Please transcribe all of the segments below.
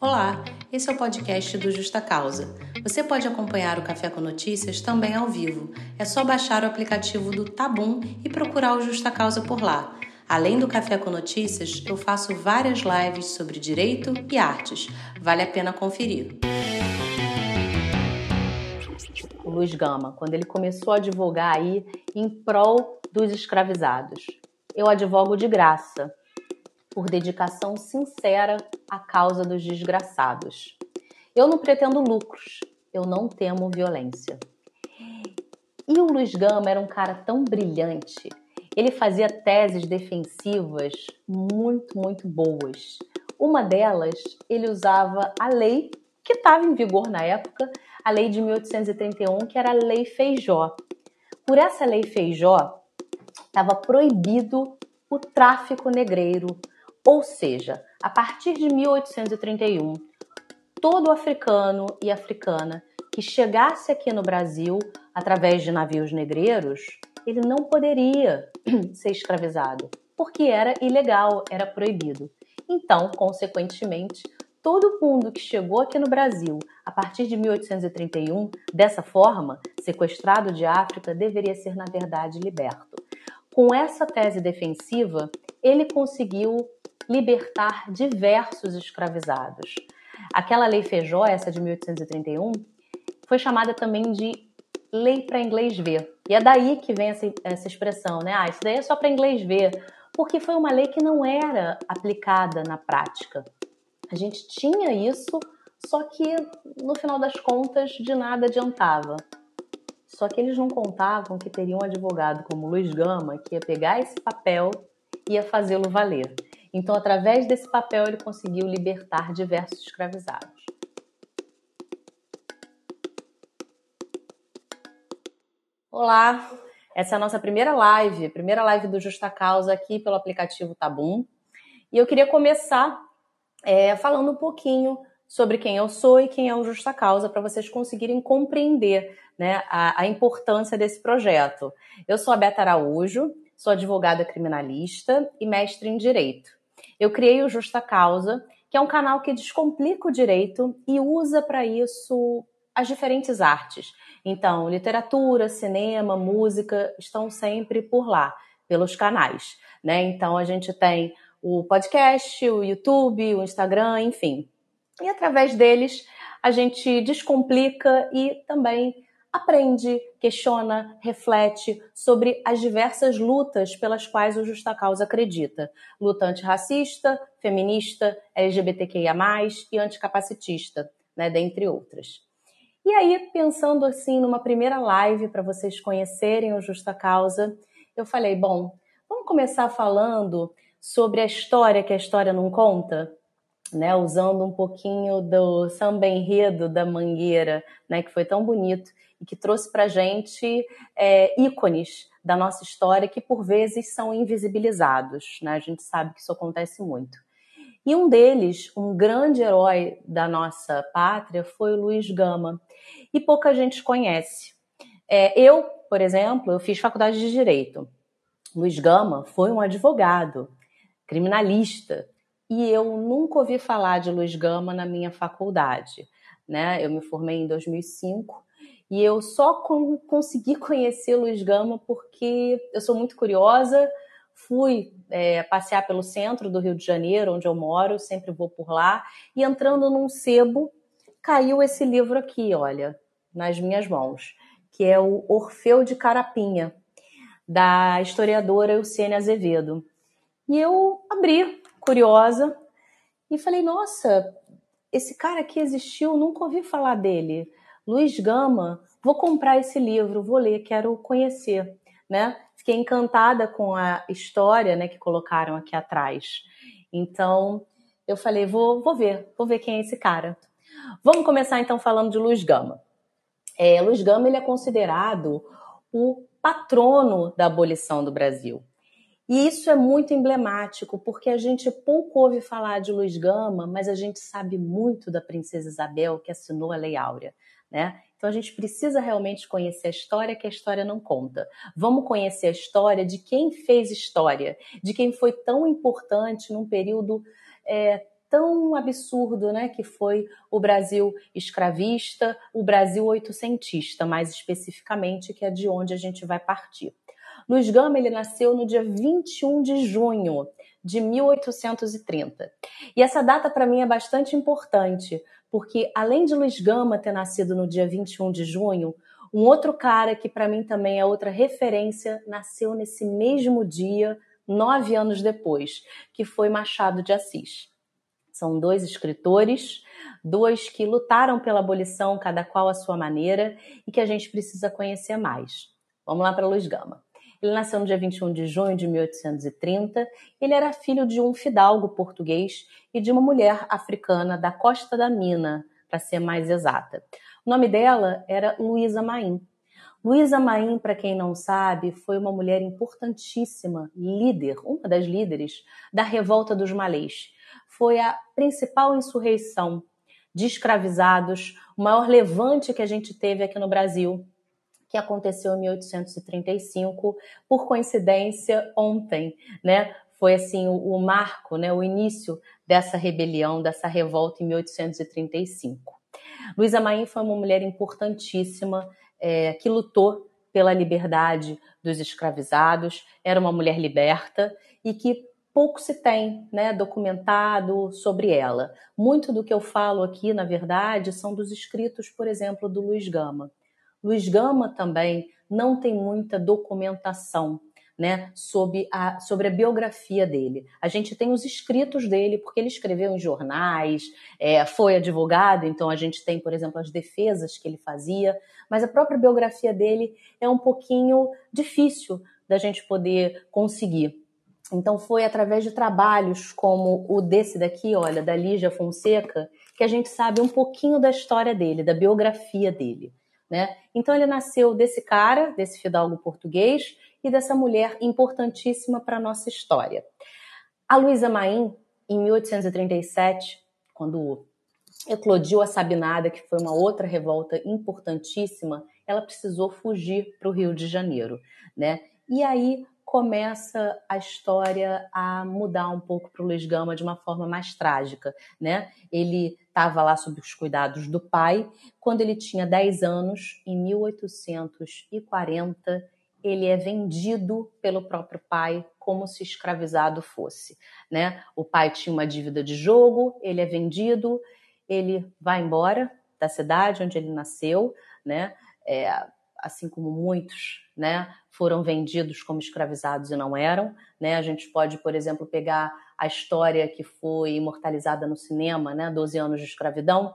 Olá, esse é o podcast do Justa Causa. Você pode acompanhar o Café com Notícias também ao vivo. É só baixar o aplicativo do Tabum e procurar o Justa Causa por lá. Além do Café com Notícias, eu faço várias lives sobre direito e artes. Vale a pena conferir. O Luiz Gama, quando ele começou a advogar aí em prol dos escravizados. Eu advogo de graça por dedicação sincera à causa dos desgraçados. Eu não pretendo lucros, eu não temo violência. E o Luiz Gama era um cara tão brilhante. Ele fazia teses defensivas muito, muito boas. Uma delas, ele usava a lei que estava em vigor na época, a lei de 1831, que era a Lei Feijó. Por essa lei Feijó, estava proibido o tráfico negreiro, ou seja, a partir de 1831, todo africano e africana que chegasse aqui no Brasil através de navios negreiros, ele não poderia ser escravizado, porque era ilegal, era proibido. Então, consequentemente, todo mundo que chegou aqui no Brasil a partir de 1831, dessa forma, sequestrado de África, deveria ser, na verdade, liberto. Com essa tese defensiva, ele conseguiu libertar diversos escravizados. Aquela lei Feijó, essa de 1831, foi chamada também de lei para inglês ver. E é daí que vem essa, essa expressão, né? Ah, isso daí é só para inglês ver, porque foi uma lei que não era aplicada na prática. A gente tinha isso, só que no final das contas de nada adiantava. Só que eles não contavam que teria um advogado como Luiz Gama que ia pegar esse papel e ia fazê-lo valer. Então, através desse papel, ele conseguiu libertar diversos escravizados. Olá, essa é a nossa primeira live, primeira live do Justa Causa aqui pelo aplicativo Tabum. E eu queria começar é, falando um pouquinho sobre quem eu sou e quem é o Justa Causa, para vocês conseguirem compreender né, a, a, importância desse projeto. Eu sou a Beta Araújo, sou advogada criminalista e mestre em Direito eu criei o Justa Causa, que é um canal que descomplica o direito e usa para isso as diferentes artes. Então, literatura, cinema, música estão sempre por lá, pelos canais. Né? Então, a gente tem o podcast, o YouTube, o Instagram, enfim. E através deles, a gente descomplica e também aprende, questiona, reflete sobre as diversas lutas pelas quais o Justa Causa acredita. Luta antirracista, feminista, LGBTQIA+, e anticapacitista, né, dentre outras. E aí, pensando assim numa primeira live para vocês conhecerem o Justa Causa, eu falei, bom, vamos começar falando sobre a história que a história não conta? Né, usando um pouquinho do samba enredo da Mangueira, né, que foi tão bonito e que trouxe para a gente é, ícones da nossa história que por vezes são invisibilizados. Né? A gente sabe que isso acontece muito. E um deles, um grande herói da nossa pátria, foi o Luiz Gama. E pouca gente conhece. É, eu, por exemplo, eu fiz faculdade de Direito. Luiz Gama foi um advogado, criminalista, e eu nunca ouvi falar de Luiz Gama na minha faculdade. Né? Eu me formei em 2005 e eu só consegui conhecer Luiz Gama porque eu sou muito curiosa. Fui é, passear pelo centro do Rio de Janeiro, onde eu moro, sempre vou por lá. E entrando num sebo, caiu esse livro aqui, olha, nas minhas mãos, que é o Orfeu de Carapinha, da historiadora Eugênia Azevedo. E eu abri, curiosa, e falei: nossa, esse cara aqui existiu, nunca ouvi falar dele. Luiz Gama, vou comprar esse livro, vou ler, quero conhecer, né? Fiquei encantada com a história, né, que colocaram aqui atrás. Então, eu falei, vou, vou ver, vou ver quem é esse cara. Vamos começar então falando de Luiz Gama. É, Luiz Gama ele é considerado o patrono da abolição do Brasil. E isso é muito emblemático, porque a gente pouco ouve falar de Luiz Gama, mas a gente sabe muito da princesa Isabel que assinou a Lei Áurea né? Então a gente precisa realmente conhecer a história que a história não conta. Vamos conhecer a história de quem fez história, de quem foi tão importante num período é, tão absurdo, né, que foi o Brasil escravista, o Brasil oitocentista, mais especificamente, que é de onde a gente vai partir. Luiz Gama ele nasceu no dia 21 de junho de 1830. E essa data para mim é bastante importante, porque além de Luiz Gama ter nascido no dia 21 de junho, um outro cara que para mim também é outra referência nasceu nesse mesmo dia, nove anos depois, que foi Machado de Assis. São dois escritores, dois que lutaram pela abolição, cada qual à sua maneira, e que a gente precisa conhecer mais. Vamos lá para Luiz Gama. Ele nasceu no dia 21 de junho de 1830. Ele era filho de um fidalgo português e de uma mulher africana da Costa da Mina, para ser mais exata. O nome dela era Luísa Maim. Luísa Maim, para quem não sabe, foi uma mulher importantíssima, líder, uma das líderes da Revolta dos Malês. Foi a principal insurreição de escravizados, o maior levante que a gente teve aqui no Brasil que aconteceu em 1835, por coincidência, ontem, né? Foi assim o, o marco, né? O início dessa rebelião, dessa revolta em 1835. Luísa Maim foi uma mulher importantíssima é, que lutou pela liberdade dos escravizados, era uma mulher liberta e que pouco se tem né, documentado sobre ela. Muito do que eu falo aqui, na verdade, são dos escritos, por exemplo, do Luiz Gama. Luiz Gama também não tem muita documentação né, sobre, a, sobre a biografia dele. A gente tem os escritos dele, porque ele escreveu em jornais, é, foi advogado, então a gente tem, por exemplo, as defesas que ele fazia, mas a própria biografia dele é um pouquinho difícil da gente poder conseguir. Então foi através de trabalhos como o desse daqui, olha, da Lígia Fonseca, que a gente sabe um pouquinho da história dele, da biografia dele. Né? Então ele nasceu desse cara, desse fidalgo português e dessa mulher importantíssima para a nossa história. A Luísa Maim, em 1837, quando eclodiu a Sabinada, que foi uma outra revolta importantíssima, ela precisou fugir para o Rio de Janeiro, né? E aí começa a história a mudar um pouco para o Luiz Gama de uma forma mais trágica, né? Ele estava lá sob os cuidados do pai. Quando ele tinha 10 anos, em 1840, ele é vendido pelo próprio pai como se escravizado fosse, né? O pai tinha uma dívida de jogo, ele é vendido, ele vai embora da cidade onde ele nasceu, né? É, assim como muitos, né, foram vendidos como escravizados e não eram, né? A gente pode, por exemplo, pegar a história que foi imortalizada no cinema, né, 12 anos de escravidão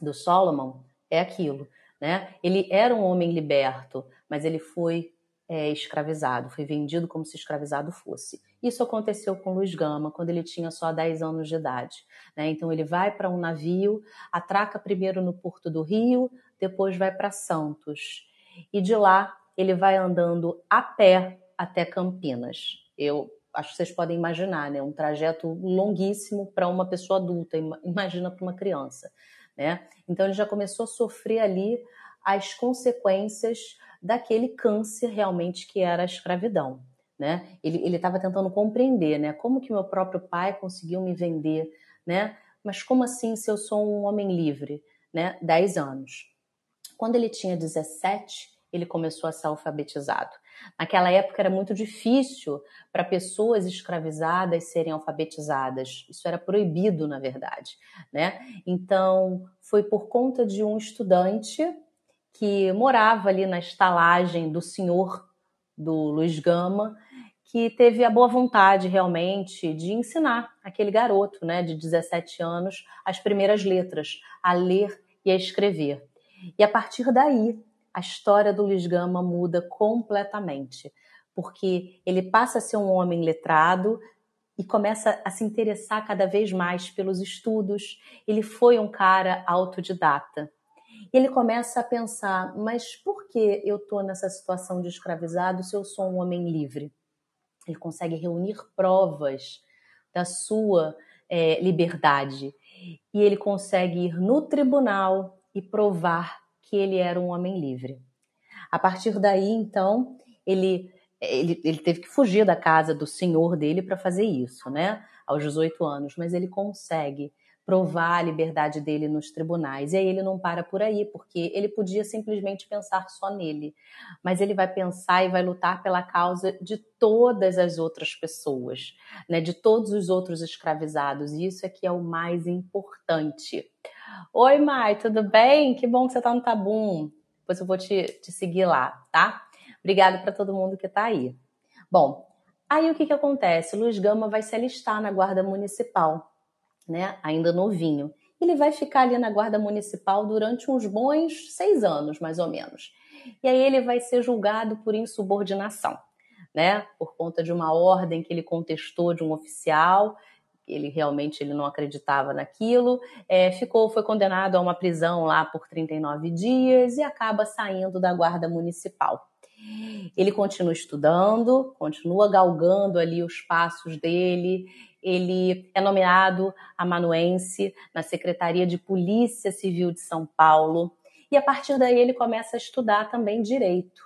do Solomon, é aquilo, né? Ele era um homem liberto, mas ele foi é, escravizado, foi vendido como se escravizado fosse. Isso aconteceu com Luiz Gama quando ele tinha só 10 anos de idade. Né? Então ele vai para um navio, atraca primeiro no Porto do Rio, depois vai para Santos e de lá ele vai andando a pé até Campinas. Eu acho que vocês podem imaginar, né? Um trajeto longuíssimo para uma pessoa adulta, imagina para uma criança, né? Então ele já começou a sofrer ali as consequências daquele câncer realmente que era a escravidão, né? Ele estava tentando compreender, né? Como que meu próprio pai conseguiu me vender, né? Mas como assim se eu sou um homem livre, né? 10 anos. Quando ele tinha 17, ele começou a ser alfabetizado. Naquela época era muito difícil para pessoas escravizadas serem alfabetizadas. Isso era proibido, na verdade, né? Então, foi por conta de um estudante que morava ali na estalagem do senhor do Luiz Gama, que teve a boa vontade realmente de ensinar aquele garoto, né, de 17 anos, as primeiras letras, a ler e a escrever. E a partir daí, a história do Luiz Gama muda completamente, porque ele passa a ser um homem letrado e começa a se interessar cada vez mais pelos estudos. Ele foi um cara autodidata. Ele começa a pensar, mas por que eu estou nessa situação de escravizado se eu sou um homem livre? Ele consegue reunir provas da sua é, liberdade e ele consegue ir no tribunal e provar que ele era um homem livre. A partir daí, então, ele, ele, ele teve que fugir da casa do senhor dele para fazer isso, né? aos 18 anos, mas ele consegue provar a liberdade dele nos tribunais. E aí ele não para por aí, porque ele podia simplesmente pensar só nele, mas ele vai pensar e vai lutar pela causa de todas as outras pessoas, né, de todos os outros escravizados. E isso é que é o mais importante. Oi, Mai, tudo bem? Que bom que você está no Tabum. Depois eu vou te, te seguir lá, tá? Obrigada para todo mundo que está aí. Bom, aí o que, que acontece? Luiz Gama vai se alistar na Guarda Municipal né, ainda novinho. Ele vai ficar ali na guarda municipal durante uns bons seis anos, mais ou menos. E aí ele vai ser julgado por insubordinação, né, por conta de uma ordem que ele contestou de um oficial. Ele realmente ele não acreditava naquilo, é, ficou, foi condenado a uma prisão lá por 39 dias e acaba saindo da guarda municipal. Ele continua estudando, continua galgando ali os passos dele ele é nomeado amanuense na Secretaria de Polícia Civil de São Paulo e a partir daí ele começa a estudar também direito.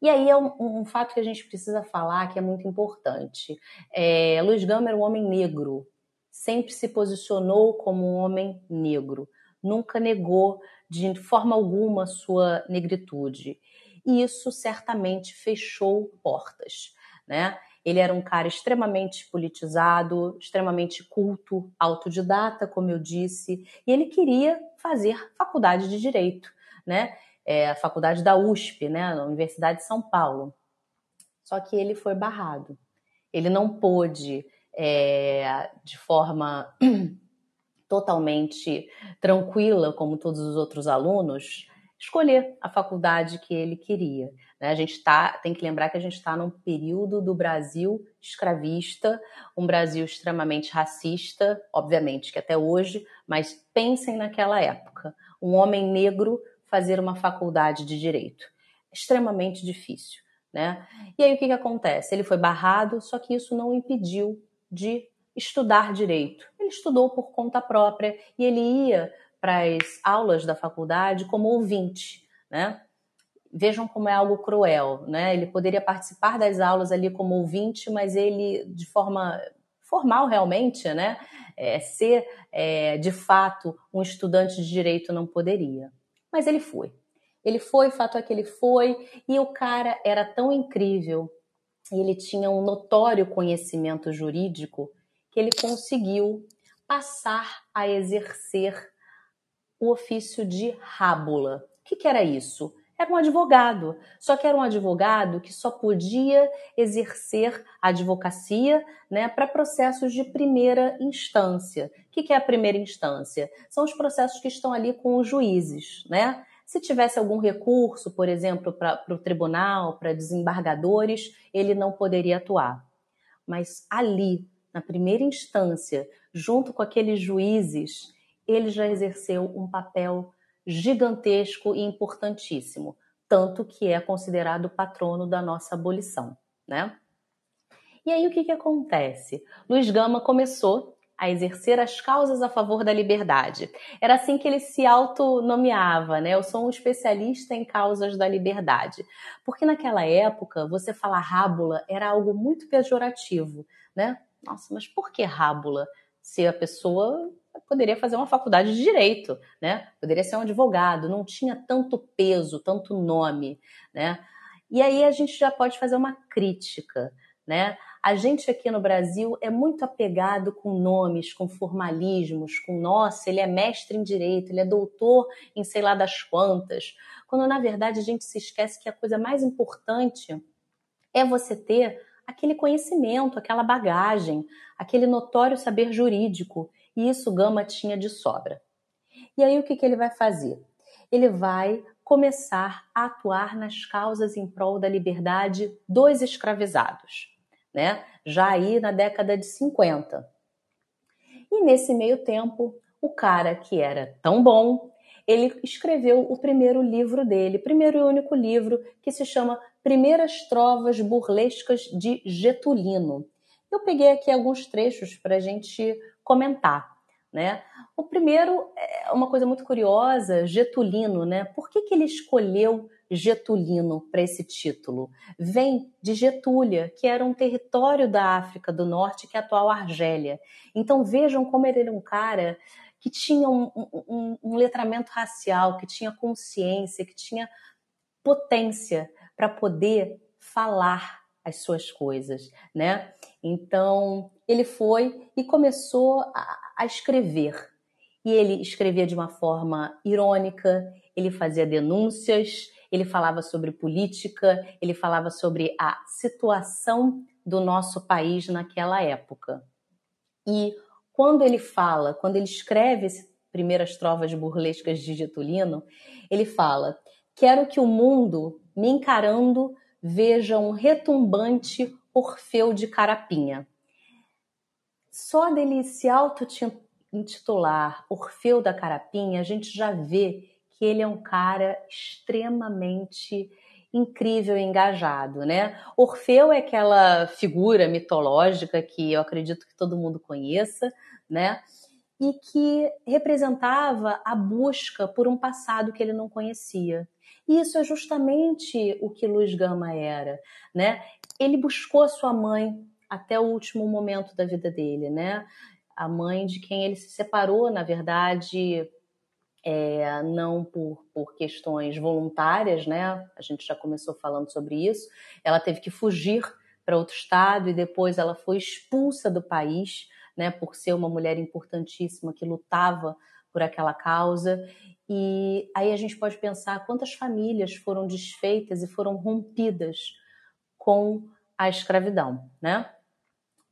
E aí é um, um fato que a gente precisa falar que é muito importante. É, Luiz Gama era um homem negro, sempre se posicionou como um homem negro, nunca negou de forma alguma sua negritude. E isso certamente fechou portas, né? Ele era um cara extremamente politizado, extremamente culto, autodidata, como eu disse, e ele queria fazer faculdade de direito, né? É, a faculdade da USP, né, na Universidade de São Paulo. Só que ele foi barrado. Ele não pôde, é, de forma totalmente tranquila, como todos os outros alunos, escolher a faculdade que ele queria. Né? A gente tá, tem que lembrar que a gente está num período do Brasil escravista, um Brasil extremamente racista, obviamente que até hoje, mas pensem naquela época. Um homem negro fazer uma faculdade de direito. Extremamente difícil. Né? E aí o que, que acontece? Ele foi barrado, só que isso não impediu de estudar direito. Ele estudou por conta própria e ele ia para as aulas da faculdade como ouvinte, né? Vejam como é algo cruel, né? Ele poderia participar das aulas ali como ouvinte, mas ele, de forma formal realmente, né? É, ser é, de fato um estudante de direito não poderia. Mas ele foi. Ele foi, fato é que ele foi, e o cara era tão incrível, ele tinha um notório conhecimento jurídico, que ele conseguiu passar a exercer o ofício de rábula. O que, que era isso? Era um advogado, só que era um advogado que só podia exercer advocacia né, para processos de primeira instância. O que, que é a primeira instância? São os processos que estão ali com os juízes, né? Se tivesse algum recurso, por exemplo, para o tribunal, para desembargadores, ele não poderia atuar. Mas ali, na primeira instância, junto com aqueles juízes, ele já exerceu um papel gigantesco e importantíssimo, tanto que é considerado patrono da nossa abolição, né? E aí o que, que acontece? Luiz Gama começou a exercer as causas a favor da liberdade. Era assim que ele se autonomeava, né? Eu sou um especialista em causas da liberdade. Porque naquela época, você falar rábula era algo muito pejorativo, né? Nossa, mas por que rábula? Se a pessoa poderia fazer uma faculdade de direito, né? Poderia ser um advogado, não tinha tanto peso, tanto nome, né? E aí a gente já pode fazer uma crítica, né? A gente aqui no Brasil é muito apegado com nomes, com formalismos, com nossa, ele é mestre em direito, ele é doutor em sei lá das quantas, quando na verdade a gente se esquece que a coisa mais importante é você ter aquele conhecimento, aquela bagagem, aquele notório saber jurídico e isso Gama tinha de sobra. E aí o que, que ele vai fazer? Ele vai começar a atuar nas causas em prol da liberdade dos escravizados, né? Já aí na década de 50. E nesse meio tempo, o cara que era tão bom, ele escreveu o primeiro livro dele, primeiro e único livro, que se chama Primeiras Trovas Burlescas de Getulino. Eu peguei aqui alguns trechos para a gente comentar, né? O primeiro é uma coisa muito curiosa, Getulino, né? Por que, que ele escolheu Getulino para esse título? Vem de Getúlia, que era um território da África do Norte, que é a atual Argélia. Então vejam como ele era um cara que tinha um, um, um letramento racial, que tinha consciência, que tinha potência para poder falar as suas coisas, né? Então ele foi e começou a, a escrever. E ele escrevia de uma forma irônica, ele fazia denúncias, ele falava sobre política, ele falava sobre a situação do nosso país naquela época. E quando ele fala, quando ele escreve as primeiras trovas burlescas de Getulino, ele fala: Quero que o mundo, me encarando, veja um retumbante Orfeu de Carapinha. Só dele se auto-intitular Orfeu da Carapinha, a gente já vê que ele é um cara extremamente incrível e engajado, né? Orfeu é aquela figura mitológica que eu acredito que todo mundo conheça, né? E que representava a busca por um passado que ele não conhecia. E isso é justamente o que Luiz Gama era, né? Ele buscou a sua mãe até o último momento da vida dele, né? A mãe de quem ele se separou, na verdade, é, não por, por questões voluntárias, né? A gente já começou falando sobre isso. Ela teve que fugir para outro estado e depois ela foi expulsa do país, né? Por ser uma mulher importantíssima que lutava por aquela causa. E aí a gente pode pensar quantas famílias foram desfeitas e foram rompidas com a escravidão, né?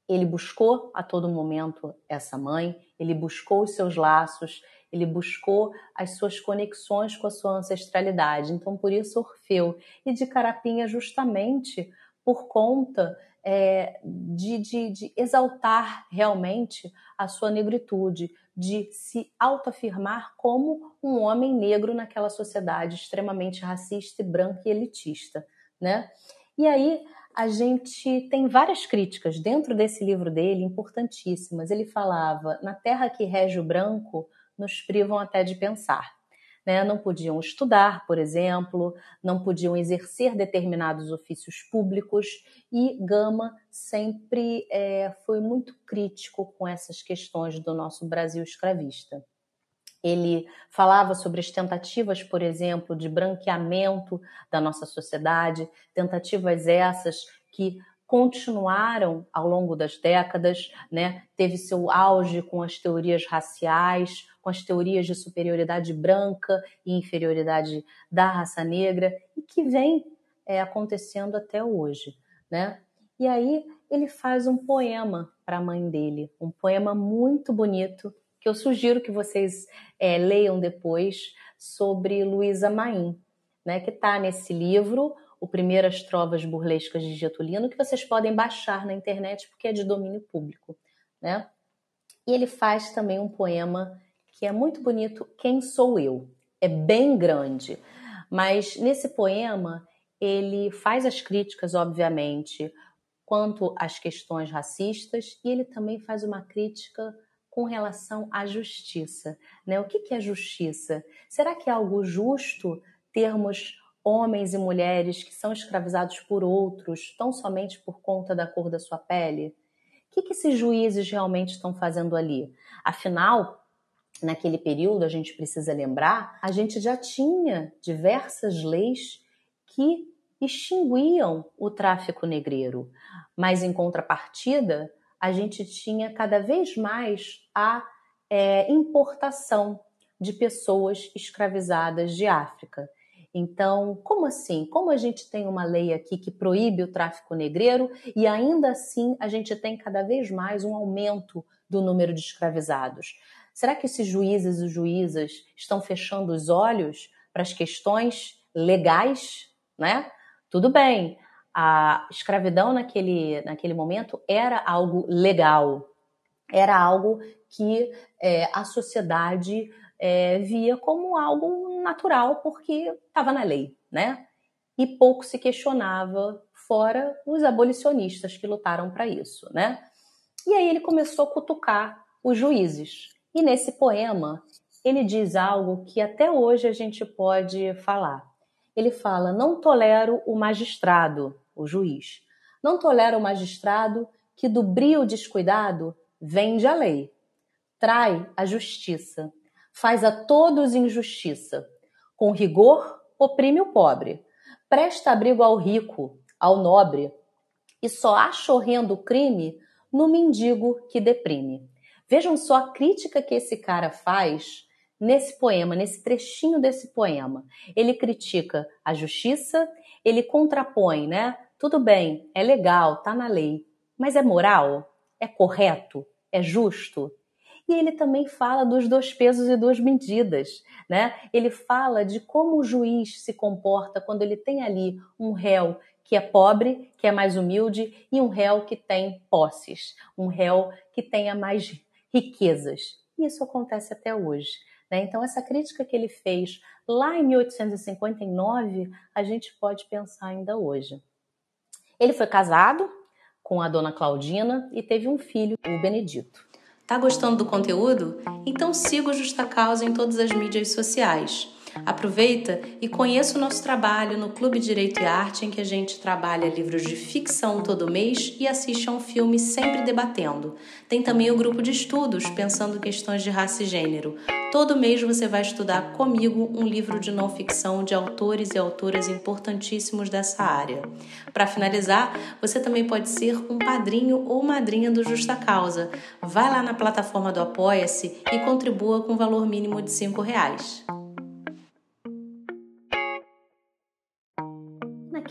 Ele buscou a todo momento essa mãe, ele buscou os seus laços, ele buscou as suas conexões com a sua ancestralidade. Então, por isso, Orfeu. E de Carapinha, justamente por conta é, de, de, de exaltar realmente a sua negritude, de se autoafirmar como um homem negro naquela sociedade extremamente racista, branca e elitista, né? E aí a gente tem várias críticas dentro desse livro dele, importantíssimas. Ele falava: na terra que rege o branco, nos privam até de pensar. Né? Não podiam estudar, por exemplo, não podiam exercer determinados ofícios públicos e Gama sempre é, foi muito crítico com essas questões do nosso Brasil escravista. Ele falava sobre as tentativas, por exemplo, de branqueamento da nossa sociedade, tentativas essas que continuaram ao longo das décadas, né? Teve seu auge com as teorias raciais, com as teorias de superioridade branca e inferioridade da raça negra, e que vem é, acontecendo até hoje, né? E aí ele faz um poema para a mãe dele, um poema muito bonito que eu sugiro que vocês é, leiam depois sobre Luísa Maim, né? Que está nesse livro o Primeiras Trovas Burlescas de Getulino, que vocês podem baixar na internet porque é de domínio público, né? E ele faz também um poema que é muito bonito, Quem Sou Eu? É bem grande, mas nesse poema ele faz as críticas, obviamente, quanto às questões racistas e ele também faz uma crítica com relação à justiça. Né? O que é justiça? Será que é algo justo termos homens e mulheres que são escravizados por outros, tão somente por conta da cor da sua pele? O que, que esses juízes realmente estão fazendo ali? Afinal, naquele período, a gente precisa lembrar, a gente já tinha diversas leis que extinguiam o tráfico negreiro, mas em contrapartida, a gente tinha cada vez mais a é, importação de pessoas escravizadas de África. Então, como assim? Como a gente tem uma lei aqui que proíbe o tráfico negreiro e ainda assim a gente tem cada vez mais um aumento do número de escravizados? Será que esses juízes e juízas estão fechando os olhos para as questões legais, né? Tudo bem, a escravidão naquele, naquele momento era algo legal, era algo que é, a sociedade é, via como algo natural porque estava na lei, né? E pouco se questionava, fora os abolicionistas que lutaram para isso, né? E aí ele começou a cutucar os juízes. E nesse poema ele diz algo que até hoje a gente pode falar, ele fala: Não tolero o magistrado, o juiz. Não tolero o magistrado que do brio descuidado vende a lei, trai a justiça, faz a todos injustiça, com rigor oprime o pobre, presta abrigo ao rico, ao nobre, e só acha horrendo o crime no mendigo que deprime. Vejam só a crítica que esse cara faz nesse poema, nesse trechinho desse poema. Ele critica a justiça, ele contrapõe, né? Tudo bem, é legal, tá na lei, mas é moral? É correto? É justo? E ele também fala dos dois pesos e duas medidas, né? Ele fala de como o juiz se comporta quando ele tem ali um réu que é pobre, que é mais humilde, e um réu que tem posses, um réu que tenha mais riquezas. E isso acontece até hoje. Né? Então, essa crítica que ele fez lá em 1859, a gente pode pensar ainda hoje. Ele foi casado com a dona Claudina e teve um filho, o Benedito. Tá gostando do conteúdo? Então siga o Justa Causa em todas as mídias sociais. Aproveita e conheça o nosso trabalho no Clube Direito e Arte, em que a gente trabalha livros de ficção todo mês e assiste a um filme sempre debatendo. Tem também o grupo de estudos, pensando questões de raça e gênero. Todo mês você vai estudar comigo um livro de não ficção de autores e autoras importantíssimos dessa área. Para finalizar, você também pode ser um padrinho ou madrinha do Justa Causa. Vai lá na plataforma do Apoia-se e contribua com valor mínimo de R$ reais.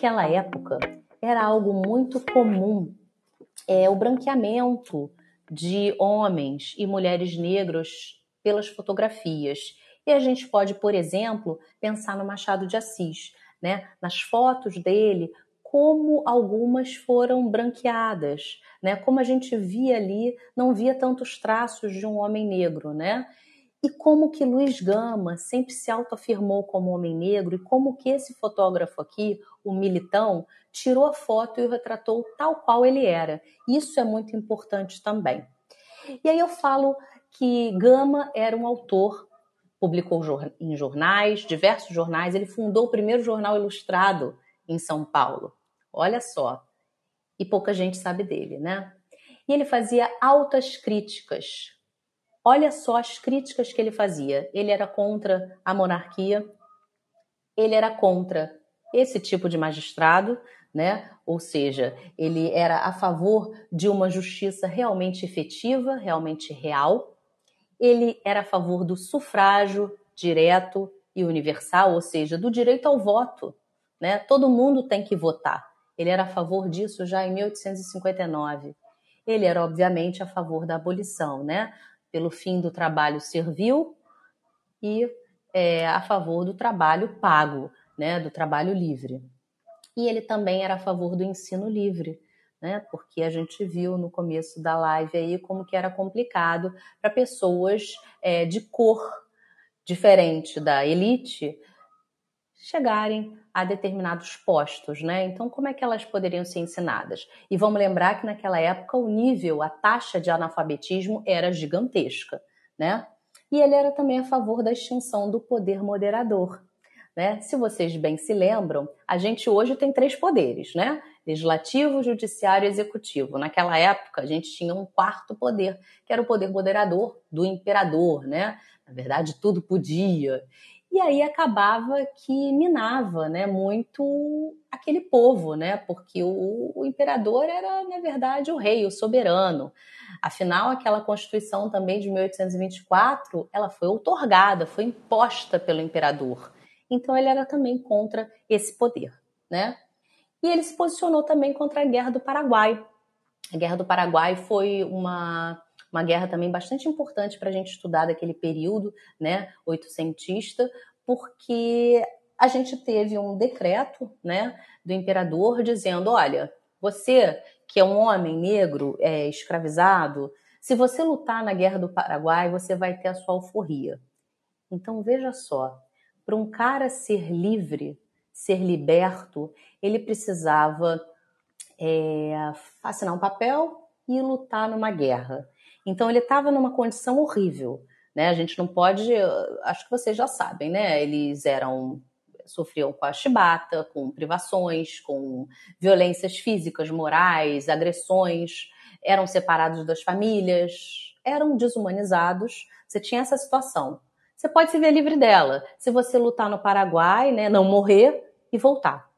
Naquela época era algo muito comum é, o branqueamento de homens e mulheres negros pelas fotografias. E a gente pode, por exemplo, pensar no Machado de Assis, né? nas fotos dele, como algumas foram branqueadas, né? Como a gente via ali, não via tantos traços de um homem negro, né? E como que Luiz Gama sempre se autoafirmou como homem negro e como que esse fotógrafo aqui, o Militão, tirou a foto e o retratou tal qual ele era. Isso é muito importante também. E aí eu falo que Gama era um autor, publicou em jornais, diversos jornais, ele fundou o primeiro jornal ilustrado em São Paulo. Olha só. E pouca gente sabe dele, né? E ele fazia altas críticas Olha só as críticas que ele fazia. Ele era contra a monarquia, ele era contra esse tipo de magistrado, né? Ou seja, ele era a favor de uma justiça realmente efetiva, realmente real. Ele era a favor do sufrágio direto e universal, ou seja, do direito ao voto, né? Todo mundo tem que votar. Ele era a favor disso já em 1859. Ele era obviamente a favor da abolição, né? pelo fim do trabalho servil e é, a favor do trabalho pago, né, do trabalho livre. E ele também era a favor do ensino livre, né, porque a gente viu no começo da live aí como que era complicado para pessoas é, de cor diferente da elite chegarem a determinados postos, né? Então, como é que elas poderiam ser ensinadas? E vamos lembrar que naquela época o nível, a taxa de analfabetismo era gigantesca, né? E ele era também a favor da extinção do poder moderador, né? Se vocês bem se lembram, a gente hoje tem três poderes, né? Legislativo, judiciário e executivo. Naquela época, a gente tinha um quarto poder, que era o poder moderador do imperador, né? Na verdade, tudo podia e aí acabava que minava né, muito aquele povo, né, porque o, o, imperador era, na verdade, o rei, o soberano. Afinal, aquela Constituição também de 1824, ela foi outorgada, foi imposta pelo imperador. Então ele era também contra esse poder, né? E ele se posicionou também contra a Guerra do Paraguai. A Guerra do Paraguai foi uma uma guerra também bastante importante para a gente estudar daquele período, né, oitocentista, porque a gente teve um decreto, né, do imperador dizendo, olha, você que é um homem negro, é, escravizado, se você lutar na guerra do Paraguai, você vai ter a sua alforria. Então veja só, para um cara ser livre, ser liberto, ele precisava é, assinar um papel e lutar numa guerra. Então ele estava numa condição horrível, né? A gente não pode, acho que vocês já sabem, né? Eles eram sofriam com a chibata, com privações, com violências físicas, morais, agressões, eram separados das famílias, eram desumanizados. Você tinha essa situação. Você pode se ver livre dela se você lutar no Paraguai, né, não morrer e voltar,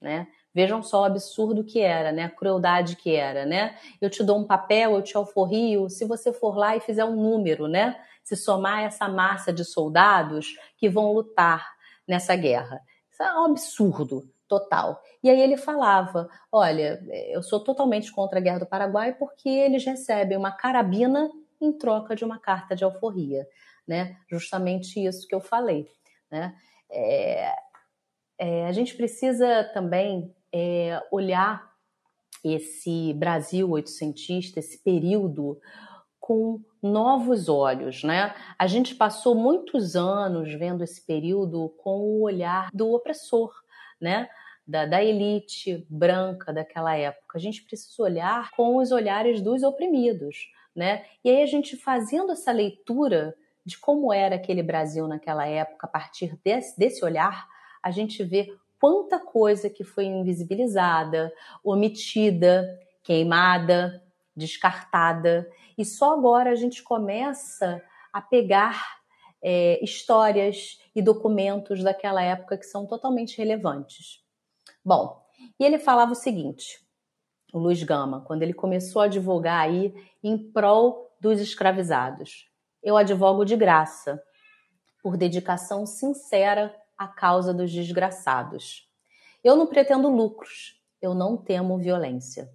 né? Vejam só o absurdo que era, né? A crueldade que era, né? Eu te dou um papel, eu te alforrio, se você for lá e fizer um número, né? Se somar essa massa de soldados que vão lutar nessa guerra. Isso é um absurdo total. E aí ele falava: olha, eu sou totalmente contra a guerra do Paraguai porque eles recebem uma carabina em troca de uma carta de alforria, né? Justamente isso que eu falei, né? É, é, a gente precisa também é, olhar esse Brasil oitocentista, esse período, com novos olhos, né? A gente passou muitos anos vendo esse período com o olhar do opressor, né? Da, da, elite branca daquela época. A gente precisa olhar com os olhares dos oprimidos, né? E aí a gente fazendo essa leitura de como era aquele Brasil naquela época, a partir desse, desse olhar, a gente vê quanta coisa que foi invisibilizada, omitida, queimada, descartada. E só agora a gente começa a pegar é, histórias e documentos daquela época que são totalmente relevantes. Bom, e ele falava o seguinte, o Luiz Gama, quando ele começou a advogar aí em prol dos escravizados. Eu advogo de graça, por dedicação sincera a causa dos desgraçados. Eu não pretendo lucros, eu não temo violência.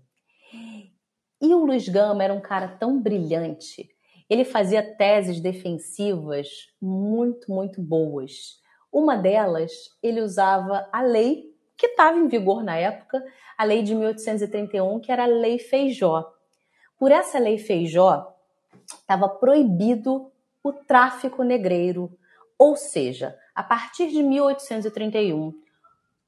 E o Luiz Gama era um cara tão brilhante. Ele fazia teses defensivas muito, muito boas. Uma delas, ele usava a lei que estava em vigor na época, a lei de 1831, que era a Lei Feijó. Por essa lei Feijó, estava proibido o tráfico negreiro, ou seja, a partir de 1831,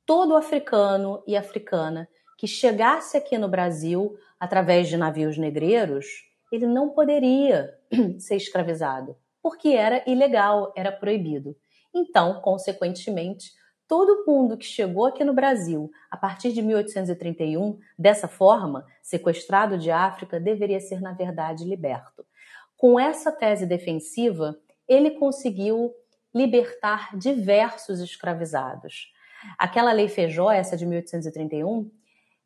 todo africano e africana que chegasse aqui no Brasil através de navios negreiros, ele não poderia ser escravizado, porque era ilegal, era proibido. Então, consequentemente, todo mundo que chegou aqui no Brasil a partir de 1831, dessa forma, sequestrado de África, deveria ser, na verdade, liberto. Com essa tese defensiva, ele conseguiu libertar diversos escravizados. Aquela lei Feijó, essa de 1831,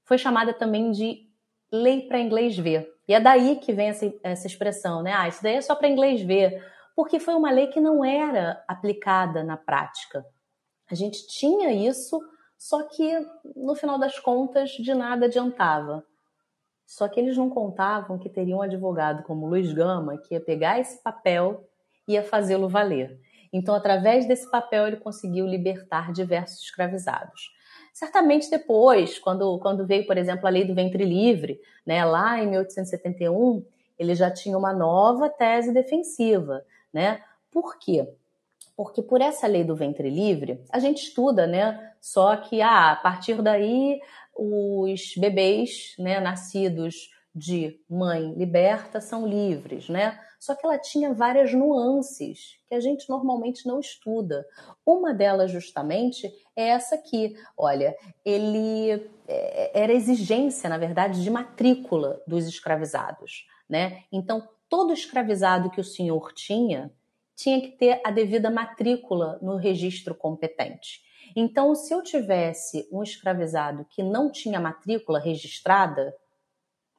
foi chamada também de lei para inglês ver. E é daí que vem essa, essa expressão, né? Ah, isso daí é só para inglês ver, porque foi uma lei que não era aplicada na prática. A gente tinha isso, só que no final das contas de nada adiantava. Só que eles não contavam que teria um advogado como Luiz Gama que ia pegar esse papel e ia fazê-lo valer. Então, através desse papel, ele conseguiu libertar diversos escravizados. Certamente depois, quando, quando veio, por exemplo, a lei do ventre livre, né, lá em 1871, ele já tinha uma nova tese defensiva. Né? Por quê? Porque por essa lei do ventre livre, a gente estuda, né? Só que ah, a partir daí os bebês né, nascidos de mãe liberta são livres, né? Só que ela tinha várias nuances que a gente normalmente não estuda. Uma delas, justamente, é essa aqui. Olha, ele é, era exigência, na verdade, de matrícula dos escravizados, né? Então, todo escravizado que o senhor tinha tinha que ter a devida matrícula no registro competente. Então, se eu tivesse um escravizado que não tinha matrícula registrada,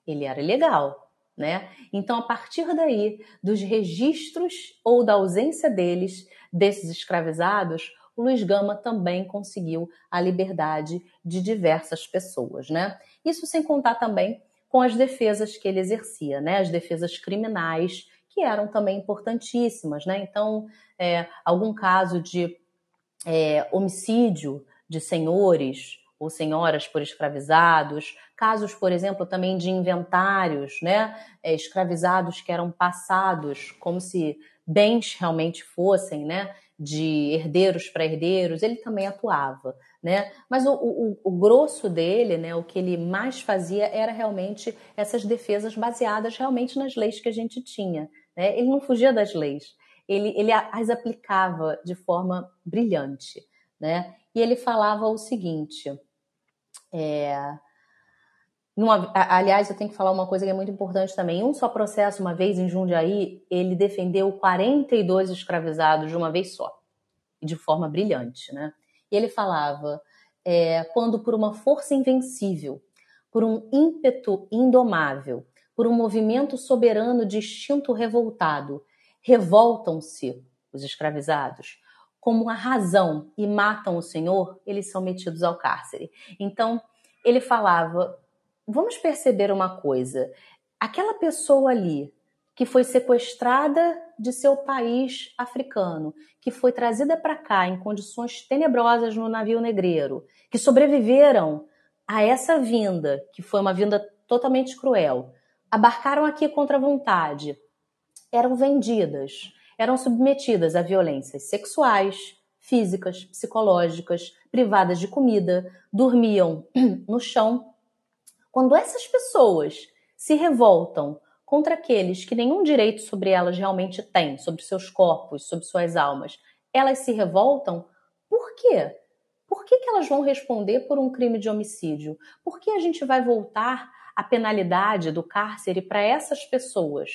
ele era ilegal né? Então, a partir daí, dos registros ou da ausência deles, desses escravizados, o Luiz Gama também conseguiu a liberdade de diversas pessoas, né? Isso sem contar também com as defesas que ele exercia, né? As defesas criminais, que eram também importantíssimas, né? Então, é, algum caso de é, homicídio de senhores, ou senhoras por escravizados, casos, por exemplo, também de inventários, né, é, escravizados que eram passados como se bens realmente fossem, né, de herdeiros para herdeiros, ele também atuava, né? Mas o, o, o, grosso dele, né, o que ele mais fazia era realmente essas defesas baseadas realmente nas leis que a gente tinha, né? Ele não fugia das leis, ele, ele as aplicava de forma brilhante, né? E ele falava o seguinte: é, numa, aliás, eu tenho que falar uma coisa que é muito importante também. Em um só processo, uma vez em Jundiaí, ele defendeu 42 escravizados de uma vez só, de forma brilhante, né? E ele falava: é, quando por uma força invencível, por um ímpeto indomável, por um movimento soberano de instinto revoltado, revoltam-se os escravizados, como a razão e matam o Senhor, eles são metidos ao cárcere. Então, ele falava: vamos perceber uma coisa. Aquela pessoa ali que foi sequestrada de seu país africano, que foi trazida para cá em condições tenebrosas no navio negreiro, que sobreviveram a essa vinda, que foi uma vinda totalmente cruel, abarcaram aqui contra a vontade, eram vendidas, eram submetidas a violências sexuais, físicas, psicológicas, privadas de comida, dormiam no chão. Quando essas pessoas se revoltam contra aqueles que nenhum direito sobre elas realmente têm, sobre seus corpos, sobre suas almas, elas se revoltam, por quê? Por que, que elas vão responder por um crime de homicídio? Por que a gente vai voltar a penalidade do cárcere para essas pessoas?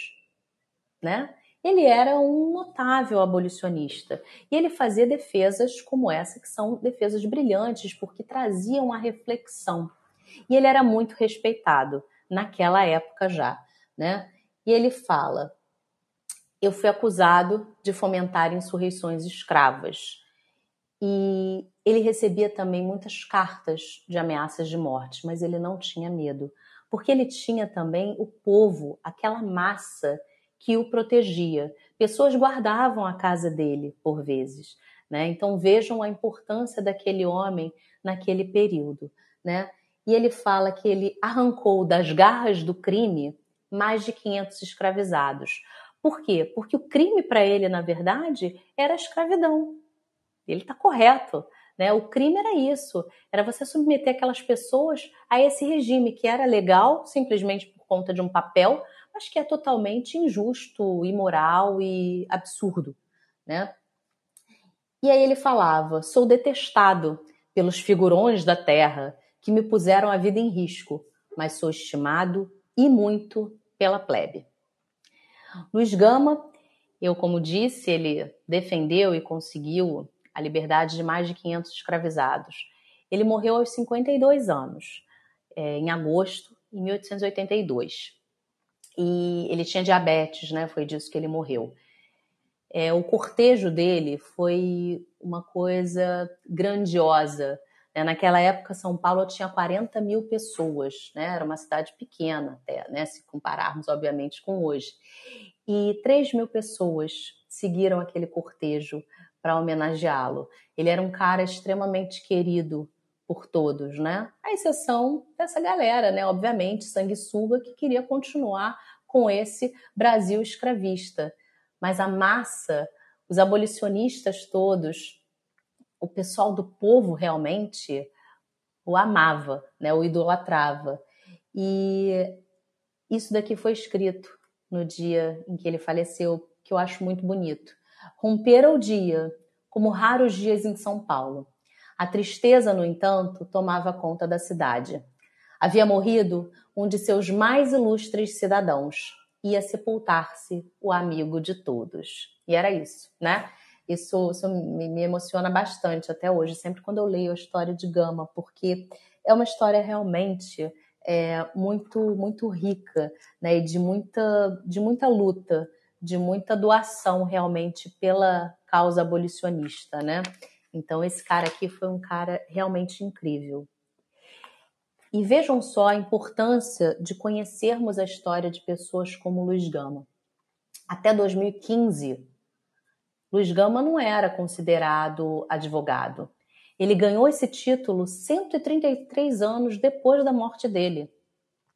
Né? Ele era um notável abolicionista e ele fazia defesas como essa, que são defesas brilhantes, porque traziam a reflexão. E ele era muito respeitado naquela época já, né? E ele fala: Eu fui acusado de fomentar insurreições escravas. E ele recebia também muitas cartas de ameaças de morte, mas ele não tinha medo, porque ele tinha também o povo, aquela massa que o protegia. Pessoas guardavam a casa dele, por vezes. Né? Então vejam a importância daquele homem naquele período. Né? E ele fala que ele arrancou das garras do crime mais de 500 escravizados. Por quê? Porque o crime para ele, na verdade, era a escravidão. Ele está correto. Né? O crime era isso, era você submeter aquelas pessoas a esse regime que era legal simplesmente por conta de um papel, mas que é totalmente injusto, imoral e absurdo, né? E aí ele falava: sou detestado pelos figurões da terra que me puseram a vida em risco, mas sou estimado e muito pela plebe. Luiz Gama, eu como disse, ele defendeu e conseguiu a liberdade de mais de 500 escravizados. Ele morreu aos 52 anos, é, em agosto de 1882 e ele tinha diabetes, né? Foi disso que ele morreu. É, o cortejo dele foi uma coisa grandiosa. Né? Naquela época, São Paulo tinha 40 mil pessoas, né? Era uma cidade pequena até, né? Se compararmos, obviamente, com hoje. E 3 mil pessoas seguiram aquele cortejo para homenageá-lo. Ele era um cara extremamente querido por todos, né? A exceção dessa galera, né? Obviamente, sanguessuga que queria continuar com esse Brasil escravista. Mas a massa, os abolicionistas todos, o pessoal do povo realmente o amava, né? O idolatrava. E isso daqui foi escrito no dia em que ele faleceu, que eu acho muito bonito. Rompera o dia, como raros dias em São Paulo a tristeza, no entanto, tomava conta da cidade. Havia morrido um de seus mais ilustres cidadãos. Ia sepultar-se o amigo de todos. E era isso, né? Isso, isso me, emociona bastante até hoje, sempre quando eu leio a história de Gama, porque é uma história realmente é, muito muito rica, né? E de muita, de muita luta, de muita doação realmente pela causa abolicionista, né? Então, esse cara aqui foi um cara realmente incrível. E vejam só a importância de conhecermos a história de pessoas como Luiz Gama. Até 2015, Luiz Gama não era considerado advogado. Ele ganhou esse título 133 anos depois da morte dele.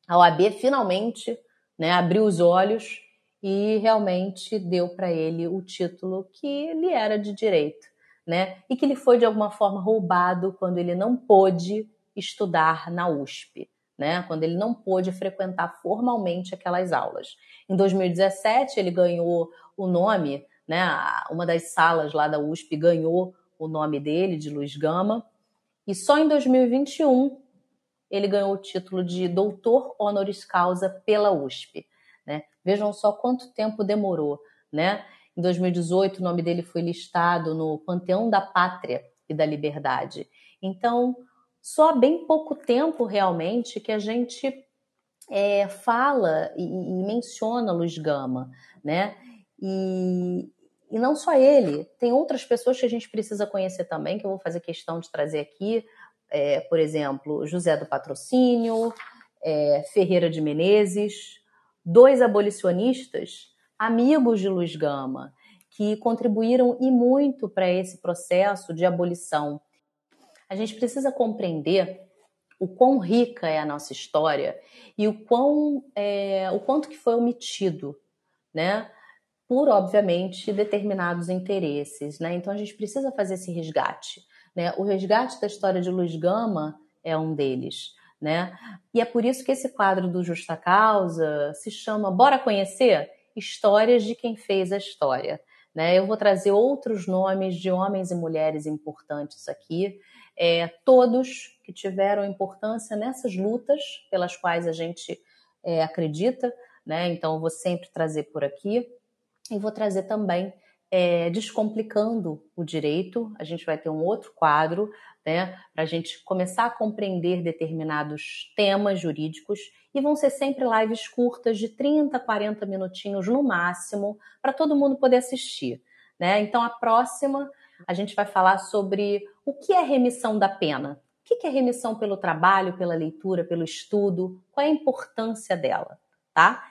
A OAB finalmente né, abriu os olhos e realmente deu para ele o título que lhe era de direito né? E que ele foi de alguma forma roubado quando ele não pôde estudar na USP, né? Quando ele não pôde frequentar formalmente aquelas aulas. Em 2017 ele ganhou o nome, né? Uma das salas lá da USP ganhou o nome dele, de Luiz Gama, e só em 2021 ele ganhou o título de doutor honoris causa pela USP. Né? Vejam só quanto tempo demorou. Né? Em 2018, o nome dele foi listado no Panteão da Pátria e da Liberdade. Então, só há bem pouco tempo realmente que a gente é, fala e, e, menciona Luiz Gama, né? E, e não só ele, tem outras pessoas que a gente precisa conhecer também, que eu vou fazer questão de trazer aqui, é, por exemplo, José do Patrocínio, é, Ferreira de Menezes, dois abolicionistas, amigos de Luiz Gama, que contribuíram e muito para esse processo de abolição. A gente precisa compreender o quão rica é a nossa história e o quão é, o quanto que foi omitido, né? Por obviamente determinados interesses, né? Então a gente precisa fazer esse resgate, né? O resgate da história de Luiz Gama é um deles, né? E é por isso que esse quadro do Justa Causa se chama Bora conhecer histórias de quem fez a história. Né? Eu vou trazer outros nomes de homens e mulheres importantes aqui, é, todos que tiveram importância nessas lutas pelas quais a gente é, acredita, né? Então, eu vou sempre trazer por aqui e vou trazer também é, descomplicando o direito. A gente vai ter um outro quadro, né, para a gente começar a compreender determinados temas jurídicos e vão ser sempre lives curtas de 30, 40 minutinhos no máximo, para todo mundo poder assistir. Né? Então, a próxima a gente vai falar sobre o que é remissão da pena. O que é remissão pelo trabalho, pela leitura, pelo estudo? Qual é a importância dela, tá?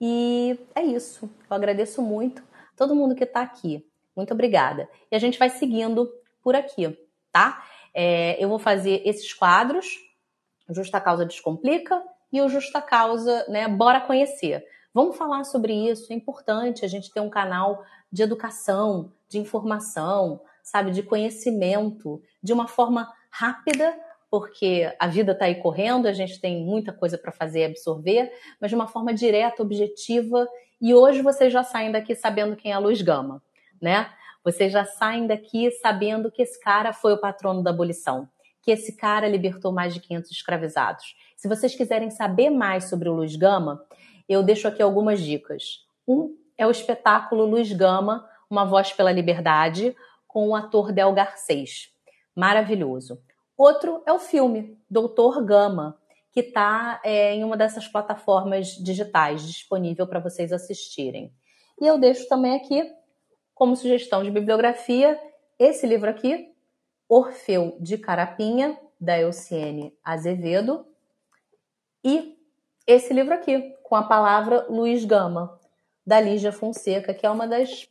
E é isso. Eu agradeço muito todo mundo que está aqui. Muito obrigada. E a gente vai seguindo por aqui, tá? É, eu vou fazer esses quadros, Justa Causa Descomplica e o Justa Causa, né? Bora conhecer. Vamos falar sobre isso. É importante a gente ter um canal de educação, de informação, sabe, de conhecimento, de uma forma rápida, porque a vida está aí correndo, a gente tem muita coisa para fazer e absorver, mas de uma forma direta, objetiva. E hoje vocês já saem daqui sabendo quem é a Luz Gama, né? Vocês já saem daqui sabendo que esse cara foi o patrono da abolição, que esse cara libertou mais de 500 escravizados. Se vocês quiserem saber mais sobre o Luz Gama, eu deixo aqui algumas dicas. Um é o espetáculo Luz Gama, Uma Voz pela Liberdade, com o ator Del Garcês. Maravilhoso. Outro é o filme Doutor Gama, que está é, em uma dessas plataformas digitais disponível para vocês assistirem. E eu deixo também aqui, como sugestão de bibliografia, esse livro aqui, Orfeu de Carapinha, da Elciene Azevedo, e esse livro aqui, com a palavra Luiz Gama, da Lígia Fonseca, que é uma das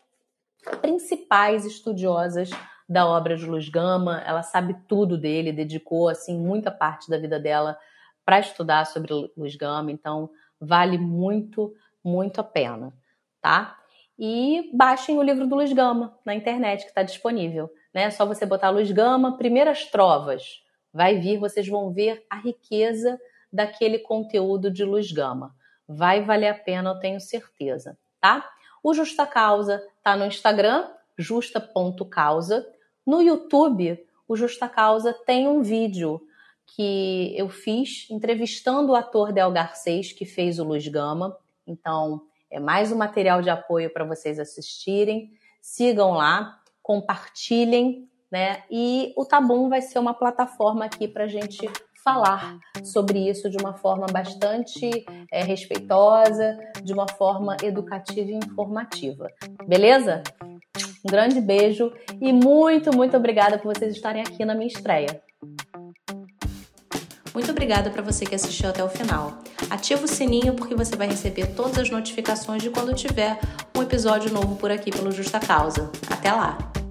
principais estudiosas da obra de Luiz Gama. Ela sabe tudo dele, dedicou assim muita parte da vida dela para estudar sobre Luiz Gama, então vale muito, muito a pena, tá? E baixem o livro do Luiz Gama na internet que está disponível, né? É só você botar Luiz Gama, primeiras trovas, vai vir, vocês vão ver a riqueza daquele conteúdo de Luiz Gama. Vai valer a pena, eu tenho certeza, tá? O Justa Causa tá no Instagram, justa.causa. No YouTube, o Justa Causa tem um vídeo que eu fiz entrevistando o ator Del Garcês, que fez o Luz Gama. Então, é mais um material de apoio para vocês assistirem. Sigam lá, compartilhem, né? E o Tabum vai ser uma plataforma aqui para a gente falar sobre isso de uma forma bastante é, respeitosa, de uma forma educativa e informativa. Beleza? Um grande beijo e muito, muito obrigada por vocês estarem aqui na minha estreia. Muito obrigada para você que assistiu até o final. Ativa o sininho porque você vai receber todas as notificações de quando tiver um episódio novo por aqui pelo Justa Causa. Até lá!